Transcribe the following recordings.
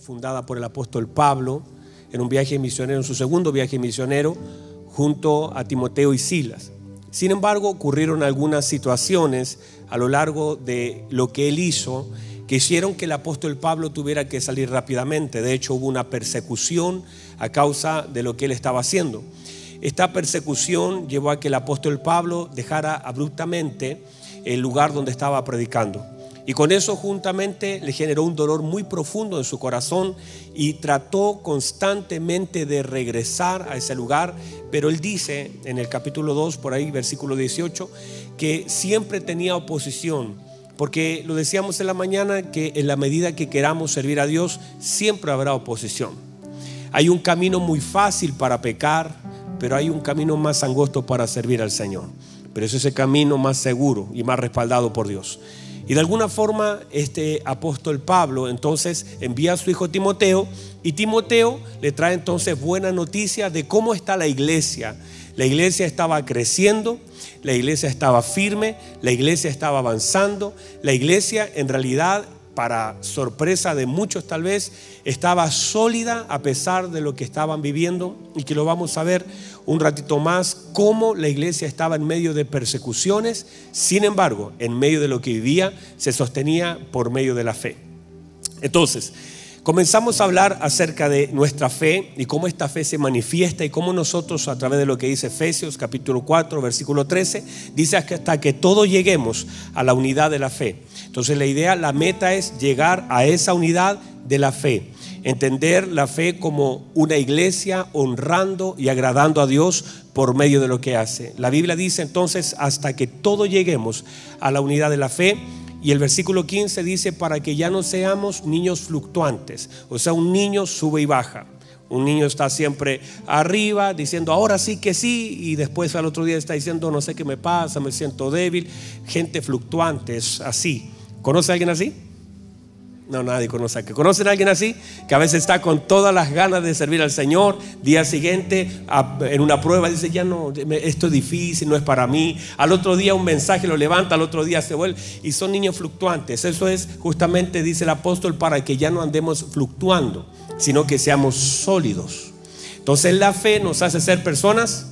fundada por el apóstol Pablo en un viaje misionero, en su segundo viaje misionero, junto a Timoteo y Silas. Sin embargo, ocurrieron algunas situaciones a lo largo de lo que él hizo que hicieron que el apóstol Pablo tuviera que salir rápidamente. De hecho, hubo una persecución a causa de lo que él estaba haciendo. Esta persecución llevó a que el apóstol Pablo dejara abruptamente el lugar donde estaba predicando. Y con eso juntamente le generó un dolor muy profundo en su corazón y trató constantemente de regresar a ese lugar. Pero él dice en el capítulo 2, por ahí, versículo 18, que siempre tenía oposición. Porque lo decíamos en la mañana que en la medida que queramos servir a Dios, siempre habrá oposición. Hay un camino muy fácil para pecar, pero hay un camino más angosto para servir al Señor. Pero es ese camino más seguro y más respaldado por Dios. Y de alguna forma este apóstol Pablo entonces envía a su hijo Timoteo y Timoteo le trae entonces buena noticia de cómo está la iglesia. La iglesia estaba creciendo, la iglesia estaba firme, la iglesia estaba avanzando, la iglesia en realidad para sorpresa de muchos tal vez, estaba sólida a pesar de lo que estaban viviendo y que lo vamos a ver un ratito más, cómo la iglesia estaba en medio de persecuciones, sin embargo, en medio de lo que vivía, se sostenía por medio de la fe. Entonces, comenzamos a hablar acerca de nuestra fe y cómo esta fe se manifiesta y cómo nosotros a través de lo que dice Efesios capítulo 4 versículo 13 dice hasta que todos lleguemos a la unidad de la fe. Entonces la idea, la meta es llegar a esa unidad de la fe. Entender la fe como una iglesia honrando y agradando a Dios por medio de lo que hace. La Biblia dice entonces hasta que todos lleguemos a la unidad de la fe. Y el versículo 15 dice para que ya no seamos niños fluctuantes. O sea, un niño sube y baja. Un niño está siempre arriba diciendo, ahora sí que sí, y después al otro día está diciendo, no sé qué me pasa, me siento débil. Gente fluctuante es así. ¿Conoce a alguien así? No, nadie conoce a que. ¿Conocen a alguien así? Que a veces está con todas las ganas de servir al Señor. Día siguiente, en una prueba, dice, ya no, esto es difícil, no es para mí. Al otro día un mensaje lo levanta, al otro día se vuelve. Y son niños fluctuantes. Eso es justamente, dice el apóstol, para que ya no andemos fluctuando, sino que seamos sólidos. Entonces la fe nos hace ser personas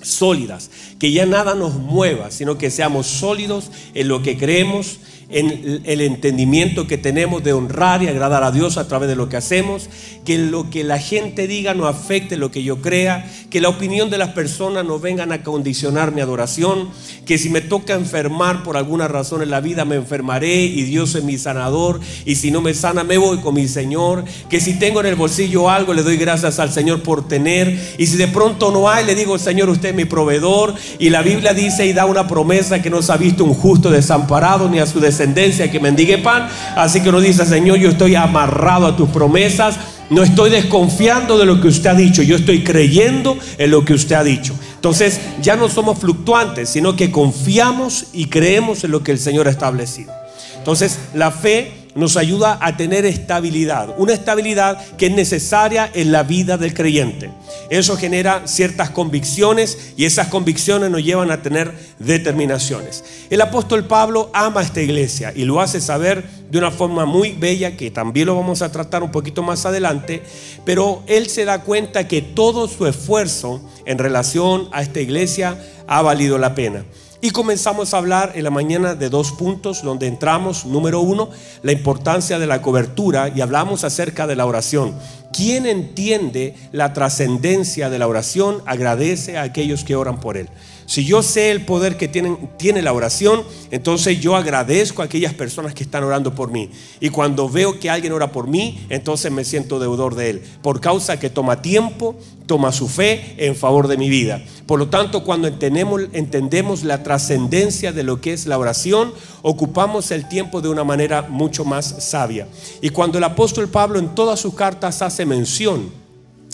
sólidas, que ya nada nos mueva, sino que seamos sólidos en lo que creemos en el entendimiento que tenemos de honrar y agradar a Dios a través de lo que hacemos, que lo que la gente diga no afecte lo que yo crea, que la opinión de las personas no vengan a condicionar mi adoración, que si me toca enfermar por alguna razón en la vida me enfermaré y Dios es mi sanador y si no me sana me voy con mi Señor, que si tengo en el bolsillo algo le doy gracias al Señor por tener y si de pronto no hay le digo Señor usted es mi proveedor y la Biblia dice y da una promesa que no se ha visto un justo desamparado ni a su descendencia que mendigue pan. Así que uno dice, Señor, yo estoy amarrado a tus promesas. No estoy desconfiando de lo que usted ha dicho, yo estoy creyendo en lo que usted ha dicho. Entonces ya no somos fluctuantes, sino que confiamos y creemos en lo que el Señor ha establecido. Entonces la fe nos ayuda a tener estabilidad, una estabilidad que es necesaria en la vida del creyente. Eso genera ciertas convicciones y esas convicciones nos llevan a tener determinaciones. El apóstol Pablo ama esta iglesia y lo hace saber de una forma muy bella que también lo vamos a tratar un poquito más adelante, pero él se da cuenta que todo su esfuerzo en relación a esta iglesia ha valido la pena. Y comenzamos a hablar en la mañana de dos puntos donde entramos. Número uno, la importancia de la cobertura y hablamos acerca de la oración. Quien entiende la trascendencia de la oración agradece a aquellos que oran por él. Si yo sé el poder que tiene la oración, entonces yo agradezco a aquellas personas que están orando por mí. Y cuando veo que alguien ora por mí, entonces me siento deudor de él. Por causa que toma tiempo, toma su fe en favor de mi vida. Por lo tanto, cuando entendemos, entendemos la trascendencia de lo que es la oración, ocupamos el tiempo de una manera mucho más sabia. Y cuando el apóstol Pablo en todas sus cartas hace mención,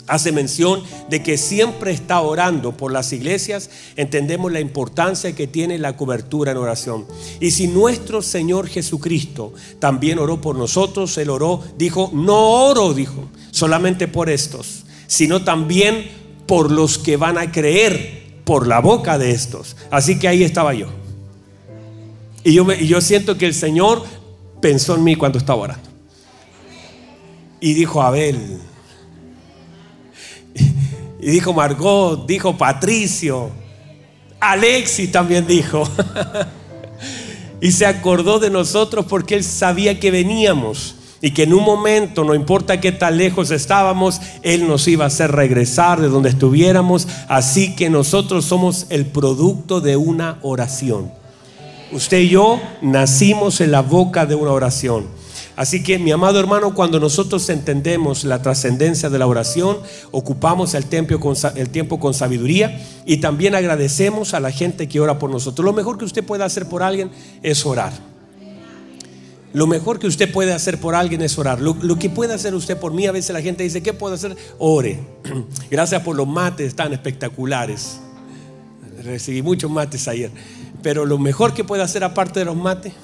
hace mención de que siempre está orando por las iglesias, entendemos la importancia que tiene la cobertura en oración. Y si nuestro Señor Jesucristo también oró por nosotros, Él oró, dijo, no oro, dijo, solamente por estos, sino también por los que van a creer por la boca de estos. Así que ahí estaba yo. Y yo, y yo siento que el Señor pensó en mí cuando estaba orando. Y dijo Abel. Y dijo Margot, dijo Patricio. Alexis también dijo. y se acordó de nosotros porque él sabía que veníamos y que en un momento, no importa qué tan lejos estábamos, Él nos iba a hacer regresar de donde estuviéramos. Así que nosotros somos el producto de una oración. Usted y yo nacimos en la boca de una oración. Así que mi amado hermano, cuando nosotros entendemos la trascendencia de la oración, ocupamos el tiempo, con, el tiempo con sabiduría y también agradecemos a la gente que ora por nosotros. Lo mejor que usted puede hacer por alguien es orar. Lo mejor que usted puede hacer por alguien es orar. Lo, que puede hacer usted por mí, a veces la gente dice, ¿qué puedo hacer? Ore. Gracias por los mates tan espectaculares. Recibí muchos mates ayer. Pero lo mejor que puede hacer aparte de los mates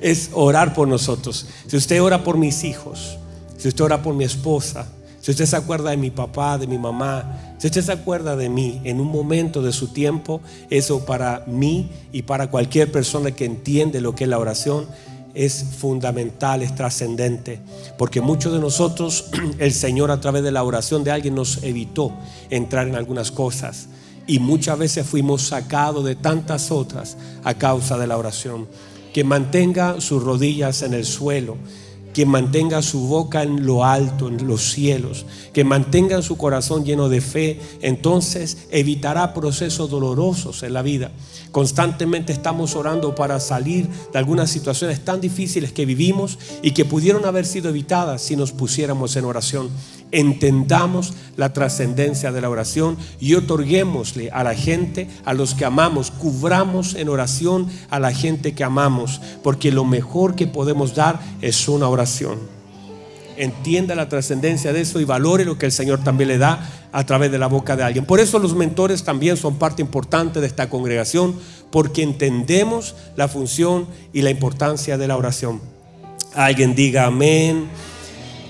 es orar por nosotros. Si usted ora por mis hijos, si usted ora por mi esposa, si usted se acuerda de mi papá, de mi mamá, si usted se acuerda de mí en un momento de su tiempo, eso para mí y para cualquier persona que entiende lo que es la oración es fundamental, es trascendente, porque muchos de nosotros, el Señor a través de la oración de alguien nos evitó entrar en algunas cosas y muchas veces fuimos sacados de tantas otras a causa de la oración. Que mantenga sus rodillas en el suelo que mantenga su boca en lo alto, en los cielos, que mantenga su corazón lleno de fe, entonces evitará procesos dolorosos en la vida. Constantemente estamos orando para salir de algunas situaciones tan difíciles que vivimos y que pudieron haber sido evitadas si nos pusiéramos en oración entendamos la trascendencia de la oración y otorguémosle a la gente, a los que amamos, cubramos en oración a la gente que amamos, porque lo mejor que podemos dar es una oración. Entienda la trascendencia de eso y valore lo que el Señor también le da a través de la boca de alguien. Por eso los mentores también son parte importante de esta congregación, porque entendemos la función y la importancia de la oración. Alguien diga amén.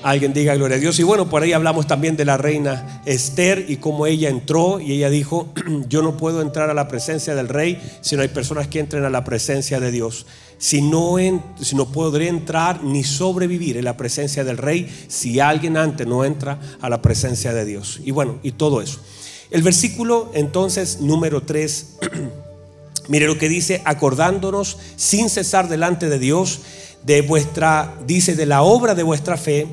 Alguien diga gloria a Dios. Y bueno, por ahí hablamos también de la reina Esther y cómo ella entró y ella dijo, yo no puedo entrar a la presencia del rey si no hay personas que entren a la presencia de Dios. Si no, no podré entrar ni sobrevivir en la presencia del rey si alguien antes no entra a la presencia de Dios. Y bueno, y todo eso. El versículo entonces número 3, mire lo que dice, acordándonos sin cesar delante de Dios de vuestra, dice, de la obra de vuestra fe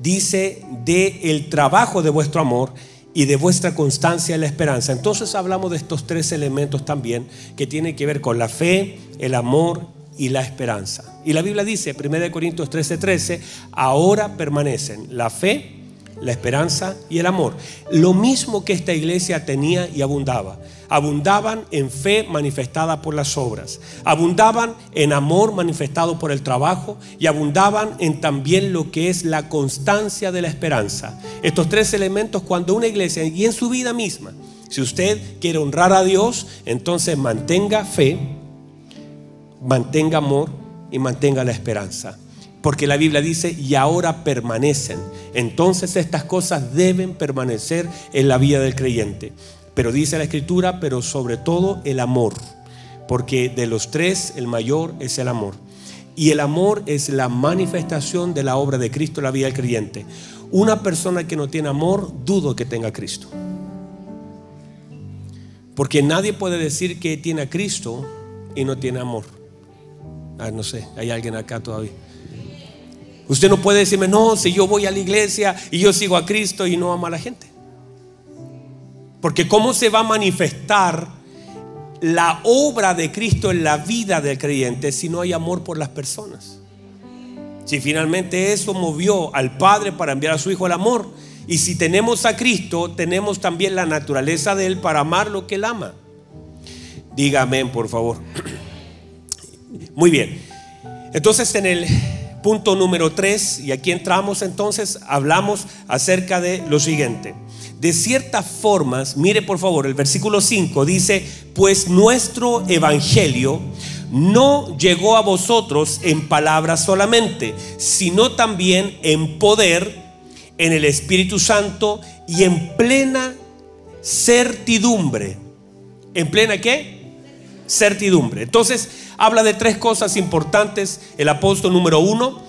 dice de el trabajo de vuestro amor y de vuestra constancia en la esperanza. Entonces hablamos de estos tres elementos también que tienen que ver con la fe, el amor y la esperanza. Y la Biblia dice, 1 Corintios 13:13, 13, ahora permanecen la fe, la esperanza y el amor. Lo mismo que esta iglesia tenía y abundaba. Abundaban en fe manifestada por las obras. Abundaban en amor manifestado por el trabajo. Y abundaban en también lo que es la constancia de la esperanza. Estos tres elementos cuando una iglesia y en su vida misma, si usted quiere honrar a Dios, entonces mantenga fe, mantenga amor y mantenga la esperanza. Porque la Biblia dice, y ahora permanecen. Entonces estas cosas deben permanecer en la vida del creyente. Pero dice la Escritura, pero sobre todo el amor. Porque de los tres el mayor es el amor. Y el amor es la manifestación de la obra de Cristo en la vida del creyente. Una persona que no tiene amor, dudo que tenga Cristo. Porque nadie puede decir que tiene a Cristo y no tiene amor. Ah, no sé, hay alguien acá todavía. Usted no puede decirme, no, si yo voy a la iglesia y yo sigo a Cristo y no amo a la gente. Porque ¿cómo se va a manifestar la obra de Cristo en la vida del creyente si no hay amor por las personas? Si finalmente eso movió al Padre para enviar a su Hijo el amor. Y si tenemos a Cristo, tenemos también la naturaleza de Él para amar lo que Él ama. Dígame, por favor. Muy bien. Entonces en el punto número 3, y aquí entramos entonces, hablamos acerca de lo siguiente. De ciertas formas, mire por favor, el versículo 5 dice, pues nuestro evangelio no llegó a vosotros en palabras solamente, sino también en poder, en el Espíritu Santo y en plena certidumbre. ¿En plena qué? Certidumbre. Entonces, habla de tres cosas importantes el apóstol número uno,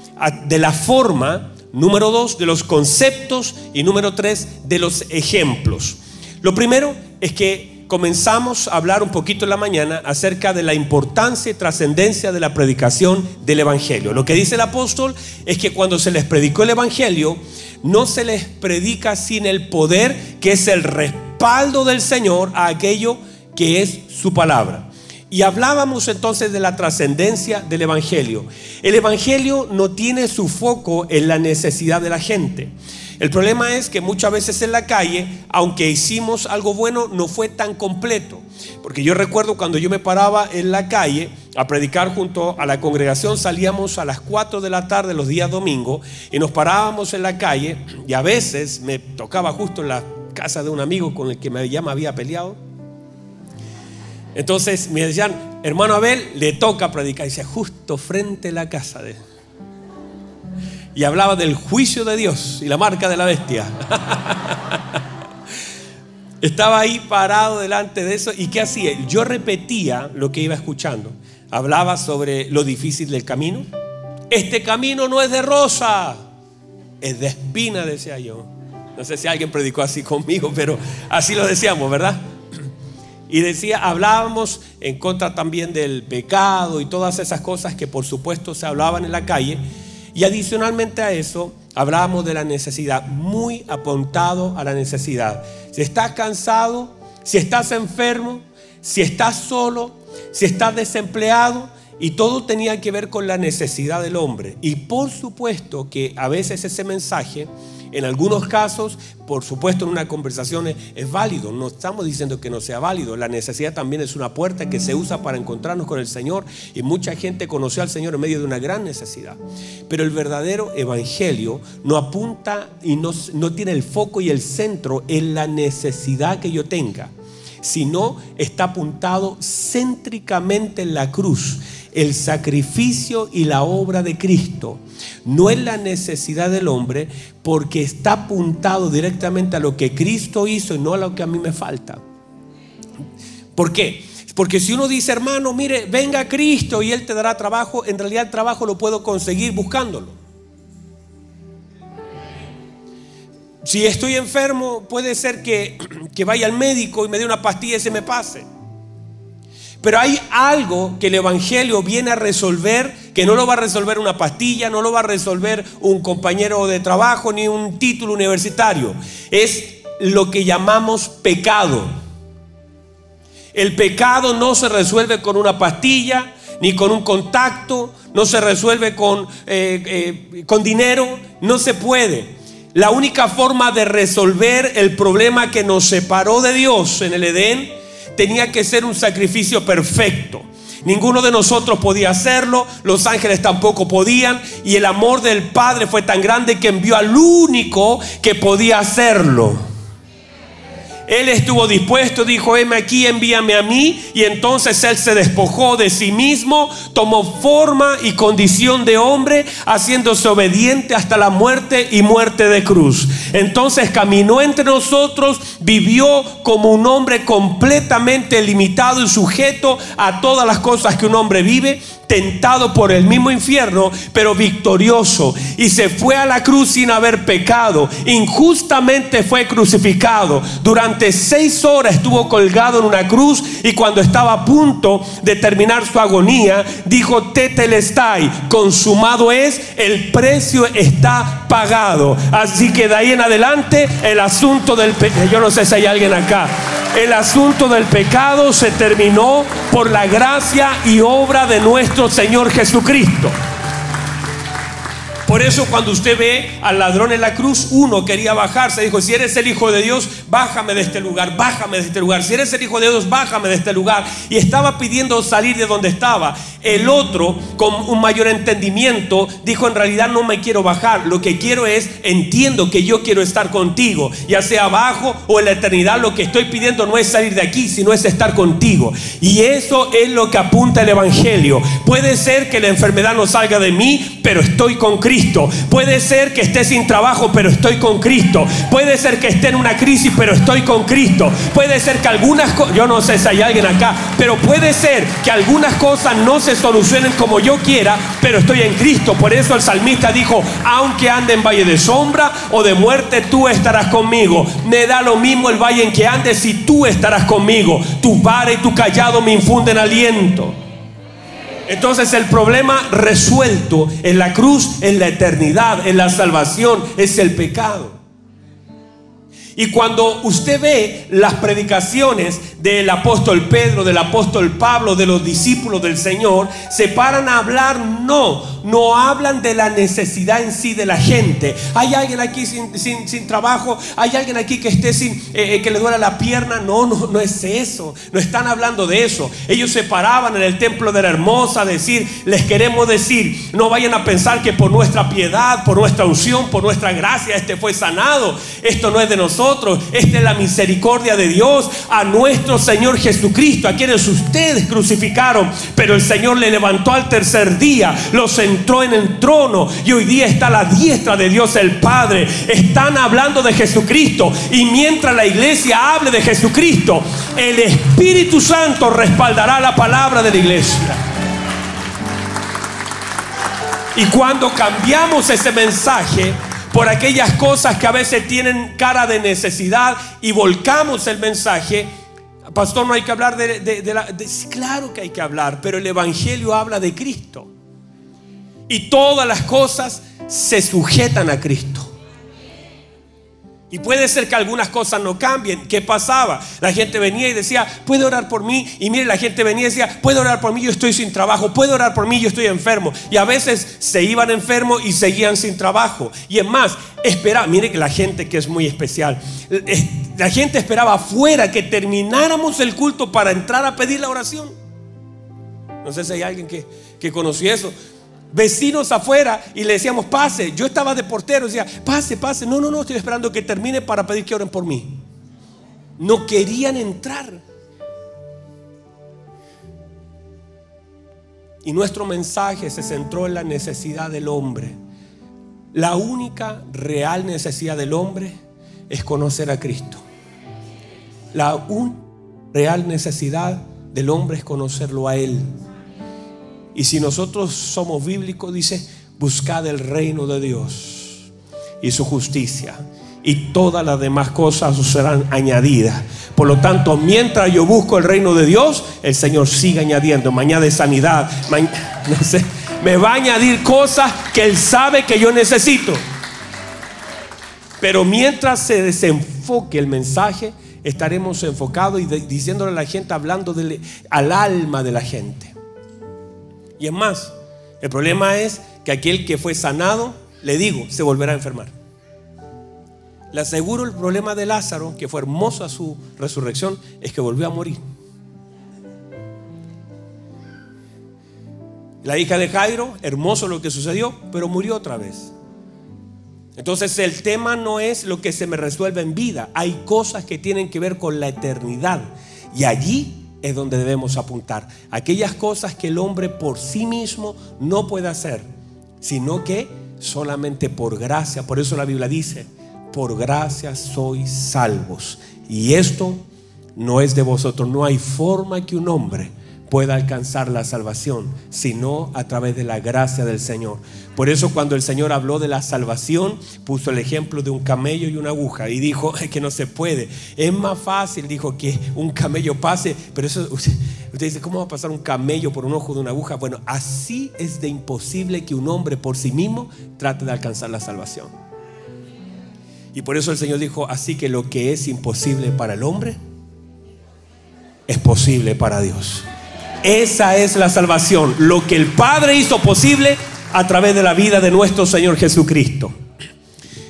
de la forma número dos, de los conceptos y número tres, de los ejemplos. Lo primero es que comenzamos a hablar un poquito en la mañana acerca de la importancia y trascendencia de la predicación del Evangelio. Lo que dice el apóstol es que cuando se les predicó el Evangelio, no se les predica sin el poder que es el respaldo del Señor a aquello que es su palabra. Y hablábamos entonces de la trascendencia del Evangelio. El Evangelio no tiene su foco en la necesidad de la gente. El problema es que muchas veces en la calle, aunque hicimos algo bueno, no fue tan completo. Porque yo recuerdo cuando yo me paraba en la calle a predicar junto a la congregación, salíamos a las 4 de la tarde los días domingos y nos parábamos en la calle y a veces me tocaba justo en la casa de un amigo con el que me, ya me había peleado entonces me decían, hermano Abel, le toca predicar. Y decía, justo frente a la casa de... Y hablaba del juicio de Dios y la marca de la bestia. Estaba ahí parado delante de eso. ¿Y qué hacía? Yo repetía lo que iba escuchando. Hablaba sobre lo difícil del camino. Este camino no es de rosa, es de espina, decía yo. No sé si alguien predicó así conmigo, pero así lo decíamos, ¿verdad? Y decía, hablábamos en contra también del pecado y todas esas cosas que por supuesto se hablaban en la calle. Y adicionalmente a eso, hablábamos de la necesidad, muy apuntado a la necesidad. Si estás cansado, si estás enfermo, si estás solo, si estás desempleado, y todo tenía que ver con la necesidad del hombre. Y por supuesto que a veces ese mensaje en algunos casos, por supuesto, en una conversación es, válido. No estamos diciendo que no sea válido. La necesidad también es una puerta que se usa para encontrarnos con el Señor. Y mucha gente conoció al Señor en medio de una gran necesidad. Pero el verdadero evangelio no apunta y no, no tiene el foco y el centro en la necesidad que yo tenga, sino está apuntado céntricamente en la cruz el sacrificio y la obra de Cristo. No es la necesidad del hombre porque está apuntado directamente a lo que Cristo hizo y no a lo que a mí me falta. ¿Por qué? Porque si uno dice, hermano, mire, venga Cristo y Él te dará trabajo, en realidad el trabajo lo puedo conseguir buscándolo. Si estoy enfermo, puede ser que, que vaya al médico y me dé una pastilla y se me pase. Pero hay algo que el Evangelio viene a resolver, que no lo va a resolver una pastilla, no lo va a resolver un compañero de trabajo ni un título universitario. Es lo que llamamos pecado. El pecado no se resuelve con una pastilla, ni con un contacto, no se resuelve con, eh, eh, con dinero, no se puede. La única forma de resolver el problema que nos separó de Dios en el Edén tenía que ser un sacrificio perfecto. Ninguno de nosotros podía hacerlo, los ángeles tampoco podían, y el amor del Padre fue tan grande que envió al único que podía hacerlo. Él estuvo dispuesto, dijo, heme aquí, envíame a mí. Y entonces Él se despojó de sí mismo, tomó forma y condición de hombre, haciéndose obediente hasta la muerte y muerte de cruz. Entonces caminó entre nosotros, vivió como un hombre completamente limitado y sujeto a todas las cosas que un hombre vive tentado por el mismo infierno, pero victorioso. Y se fue a la cruz sin haber pecado. Injustamente fue crucificado. Durante seis horas estuvo colgado en una cruz y cuando estaba a punto de terminar su agonía, dijo, Tetelestai, consumado es, el precio está pagado. Así que de ahí en adelante el asunto del pecado, yo no sé si hay alguien acá, el asunto del pecado se terminó por la gracia y obra de nuestro Señor Jesucristo. Por eso cuando usted ve al ladrón en la cruz, uno quería bajarse, dijo, si eres el Hijo de Dios, bájame de este lugar, bájame de este lugar. Si eres el Hijo de Dios, bájame de este lugar. Y estaba pidiendo salir de donde estaba. El otro, con un mayor entendimiento, dijo, en realidad no me quiero bajar. Lo que quiero es, entiendo que yo quiero estar contigo, ya sea abajo o en la eternidad. Lo que estoy pidiendo no es salir de aquí, sino es estar contigo. Y eso es lo que apunta el Evangelio. Puede ser que la enfermedad no salga de mí, pero estoy con Cristo Puede ser que esté sin trabajo, pero estoy con Cristo. Puede ser que esté en una crisis, pero estoy con Cristo. Puede ser que algunas cosas, yo no sé si hay alguien acá, pero puede ser que algunas cosas no se solucionen como yo quiera, pero estoy en Cristo. Por eso el salmista dijo, aunque ande en valle de sombra o de muerte, tú estarás conmigo. Me da lo mismo el valle en que ande si tú estarás conmigo. Tu vara y tu callado me infunden aliento. Entonces el problema resuelto en la cruz, en la eternidad, en la salvación, es el pecado. Y cuando usted ve las predicaciones del apóstol Pedro, del apóstol Pablo, de los discípulos del Señor, se paran a hablar, no, no hablan de la necesidad en sí de la gente. Hay alguien aquí sin, trabajo, hay alguien aquí que esté sin, eh, eh, que le duela la pierna. No, no, no es eso. No están hablando de eso. Ellos se paraban en el templo de la hermosa a decir, les queremos decir, no vayan a pensar que por nuestra piedad, por nuestra unción, por nuestra gracia, este fue sanado. Esto no es de nosotros, esta es la misericordia de Dios a nuestro Señor Jesucristo, a quienes ustedes crucificaron, pero el Señor le levantó al tercer día, los entró en el trono y hoy día está a la diestra de Dios el Padre. Están hablando de Jesucristo y mientras la iglesia hable de Jesucristo, el Espíritu Santo respaldará la palabra de la iglesia. Y cuando cambiamos ese mensaje por aquellas cosas que a veces tienen cara de necesidad y volcamos el mensaje, pastor, no hay que hablar de, la... claro que hay que hablar, pero el Evangelio habla de Cristo. Y todas las cosas se sujetan a Cristo. Y puede ser que algunas cosas no cambien. ¿Qué pasaba? La gente venía y decía, puede orar por mí. Y mire, la gente venía y decía, puede orar por mí, yo estoy sin trabajo. Puede orar por mí, yo estoy enfermo. Y a veces se iban enfermos y seguían sin trabajo. Y es más, espera, mire que la gente que es muy especial. La gente esperaba afuera que termináramos el culto para entrar a pedir la oración. No sé si hay alguien que, que conoció eso vecinos afuera y le decíamos, pase. Yo estaba de portero, decía, pase, pase. No, no, no, estoy esperando que termine para pedir que oren por mí. No querían entrar. Y nuestro mensaje se centró en la necesidad del hombre. La única real necesidad del hombre es conocer a Cristo. La única real necesidad del hombre es conocerlo a Él. Y si nosotros somos bíblicos, dice, buscad el reino de Dios y su justicia. Y todas las demás cosas serán añadidas. Por lo tanto, mientras yo busco el reino de Dios, el Señor sigue añadiendo. Me añade sanidad. no sé, me va a añadir cosas que Él sabe que yo necesito. Pero mientras se desenfoque el mensaje, estaremos enfocados y diciéndole a la gente, hablando al alma de la gente. Y es más, el problema es que aquel que fue sanado, le digo, se volverá a enfermar. Le aseguro el problema de Lázaro, que fue hermosa su resurrección, es que volvió a morir. La hija de Jairo, hermoso lo que sucedió, pero murió otra vez. Entonces el tema no es lo que se me resuelve en vida, hay cosas que tienen que ver con la eternidad. Y allí es donde debemos apuntar. Aquellas cosas que el hombre por sí mismo no puede hacer, sino que solamente por gracia. Por eso la Biblia dice, por gracia sois salvos. Y esto no es de vosotros. No hay forma que un hombre pueda alcanzar la salvación, sino a través de la gracia del Señor. Por eso cuando el Señor habló de la salvación, puso el ejemplo de un camello y una aguja y dijo que no se puede. Es más fácil, dijo, que un camello pase, pero eso, usted, dice, ¿cómo va a pasar un camello por un ojo de una aguja? Bueno, así es de imposible que un hombre por sí mismo trate de alcanzar la salvación. Y por eso el Señor dijo, así que lo que es imposible para el hombre, es posible para Dios. Esa es la salvación. Lo que el Padre hizo posible a través de la vida de nuestro Señor Jesucristo.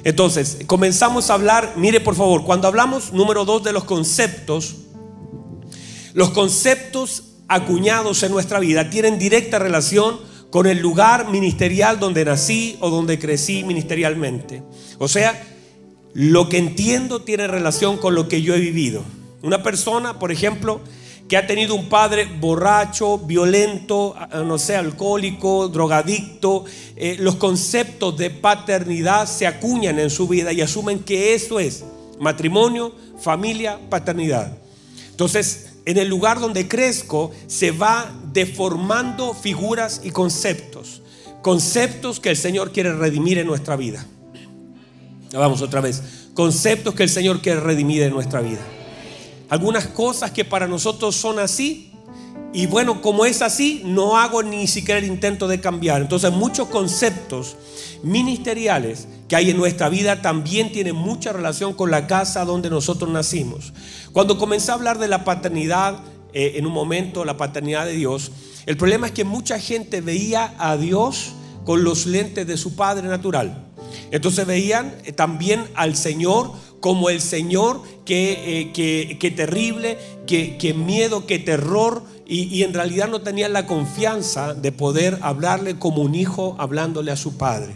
Entonces, comenzamos a hablar, mire por favor, cuando hablamos número dos de los conceptos, los conceptos acuñados en nuestra vida tienen directa relación con el lugar ministerial donde nací o donde crecí ministerialmente. O sea, lo que entiendo tiene relación con lo que yo he vivido. Una persona, por ejemplo, que ha tenido un padre borracho, violento, no sé, alcohólico, drogadicto, eh, los conceptos de paternidad se acuñan en su vida y asumen que eso es matrimonio, familia, paternidad. Entonces, en el lugar donde crezco, se va deformando figuras y conceptos. Conceptos que el Señor quiere redimir en nuestra vida. Vamos otra vez. Conceptos que el Señor quiere redimir en nuestra vida. Algunas cosas que para nosotros son así. Y bueno, como es así, no hago ni siquiera el intento de cambiar. Entonces muchos conceptos ministeriales que hay en nuestra vida también tienen mucha relación con la casa donde nosotros nacimos. Cuando comencé a hablar de la paternidad, eh, en un momento, la paternidad de Dios, el problema es que mucha gente veía a Dios con los lentes de su Padre natural. Entonces veían eh, también al Señor como el Señor, que, eh, terrible, que, miedo, que terror, y, y, en realidad no tenían la confianza de poder hablarle como un hijo hablándole a su Padre.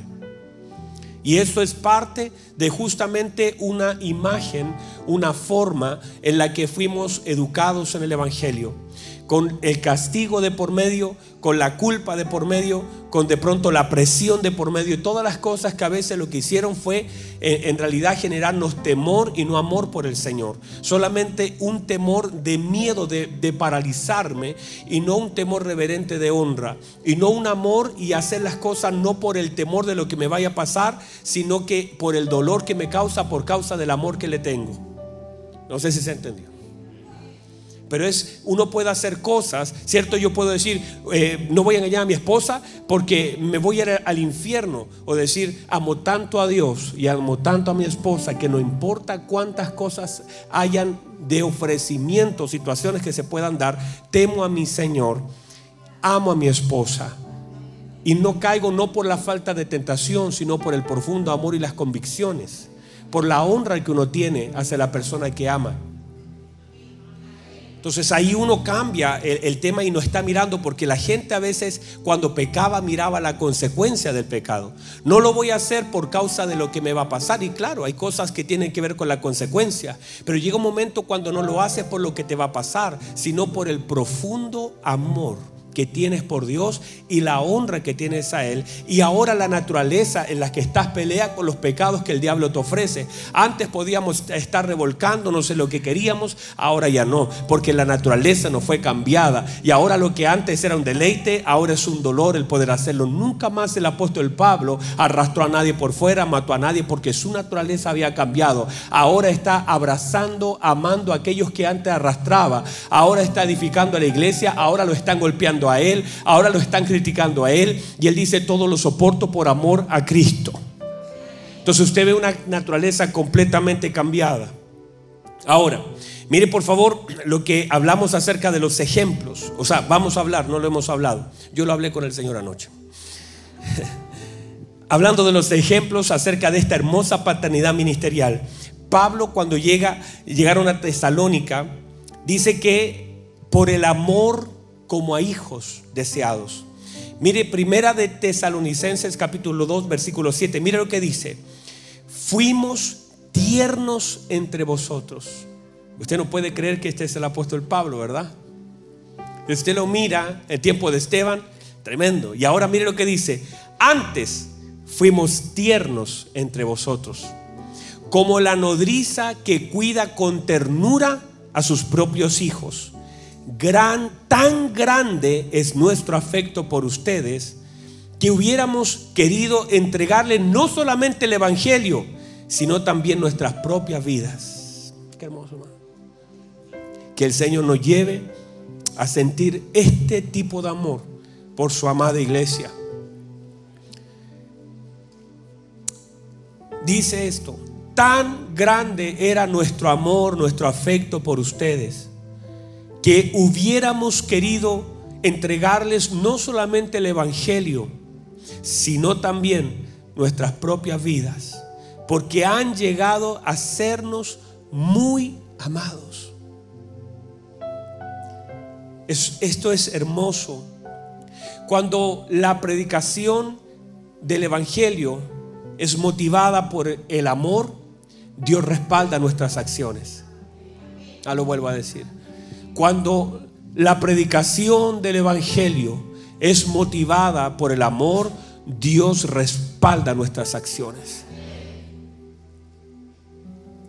Y eso es parte de justamente una imagen, una forma en la que fuimos educados en el Evangelio con el castigo de por medio, con la culpa de por medio, con de pronto la presión de por medio y todas las cosas que a veces lo que hicieron fue en realidad generarnos temor y no amor por el Señor. Solamente un temor de miedo de, de paralizarme y no un temor reverente de honra. Y no un amor y hacer las cosas no por el temor de lo que me vaya a pasar, sino que por el dolor que me causa por causa del amor que le tengo. No sé si se entendió pero es, uno puede hacer cosas, ¿cierto? Yo puedo decir, eh, no voy a engañar a mi esposa porque me voy a ir al infierno, o decir, amo tanto a Dios y amo tanto a mi esposa que no importa cuántas cosas hayan de ofrecimiento, situaciones que se puedan dar, temo a mi Señor, amo a mi esposa. Y no caigo no por la falta de tentación, sino por el profundo amor y las convicciones, por la honra que uno tiene hacia la persona que ama. Entonces ahí uno cambia el, tema y no está mirando porque la gente a veces cuando pecaba miraba la consecuencia del pecado. No lo voy a hacer por causa de lo que me va a pasar y claro, hay cosas que tienen que ver con la consecuencia, pero llega un momento cuando no lo haces por lo que te va a pasar, sino por el profundo amor que tienes por Dios y la honra que tienes a Él. Y ahora la naturaleza en la que estás pelea con los pecados que el diablo te ofrece. Antes podíamos estar revolcándonos en lo que queríamos, ahora ya no, porque la naturaleza no fue cambiada. Y ahora lo que antes era un deleite, ahora es un dolor el poder hacerlo. Nunca más el apóstol Pablo arrastró a nadie por fuera, mató a nadie porque su naturaleza había cambiado. Ahora está abrazando, amando a aquellos que antes arrastraba. Ahora está edificando a la iglesia, ahora lo están golpeando a él, ahora lo están criticando a él y él dice todo lo soporto por amor a Cristo. Entonces usted ve una naturaleza completamente cambiada. Ahora, mire por favor lo que hablamos acerca de los ejemplos. O sea, vamos a hablar, no lo hemos hablado. Yo lo hablé con el Señor anoche. Hablando de los ejemplos acerca de esta hermosa paternidad ministerial. Pablo cuando llega, llegaron a Tesalónica, dice que por el amor como a hijos deseados. Mire, primera de Tesalonicenses capítulo 2, versículo 7. Mire lo que dice. Fuimos tiernos entre vosotros. Usted no puede creer que este es el apóstol Pablo, ¿verdad? Usted lo mira, el tiempo de Esteban, tremendo. Y ahora mire lo que dice. Antes fuimos tiernos entre vosotros, como la nodriza que cuida con ternura a sus propios hijos gran, tan grande es nuestro afecto por ustedes que hubiéramos querido entregarle no solamente el Evangelio, sino también nuestras propias vidas. Hermoso, Que el Señor nos lleve a sentir este tipo de amor por su amada iglesia. Dice esto, tan grande era nuestro amor, nuestro afecto por ustedes que hubiéramos querido entregarles no solamente el Evangelio, sino también nuestras propias vidas, porque han llegado a sernos muy amados. esto es hermoso. Cuando la predicación del Evangelio es motivada por el amor, Dios respalda nuestras acciones. Ya lo vuelvo a decir. Cuando la predicación del Evangelio es motivada por el amor, Dios respalda nuestras acciones.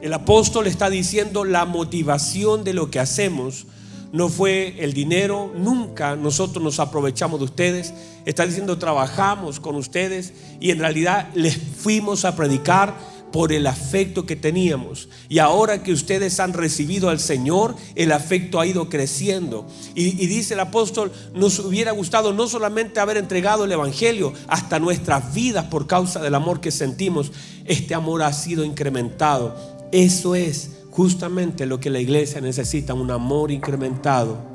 El apóstol está diciendo la motivación de lo que hacemos no fue el dinero, nunca nosotros nos aprovechamos de ustedes. Está diciendo trabajamos con ustedes y en realidad les fuimos a predicar por el afecto que teníamos. Y ahora que ustedes han recibido al Señor, el afecto ha ido creciendo. Y, dice el apóstol, nos hubiera gustado no solamente haber entregado el Evangelio, hasta nuestras vidas por causa del amor que sentimos. Este amor ha sido incrementado. Eso es justamente lo que la iglesia necesita, un amor incrementado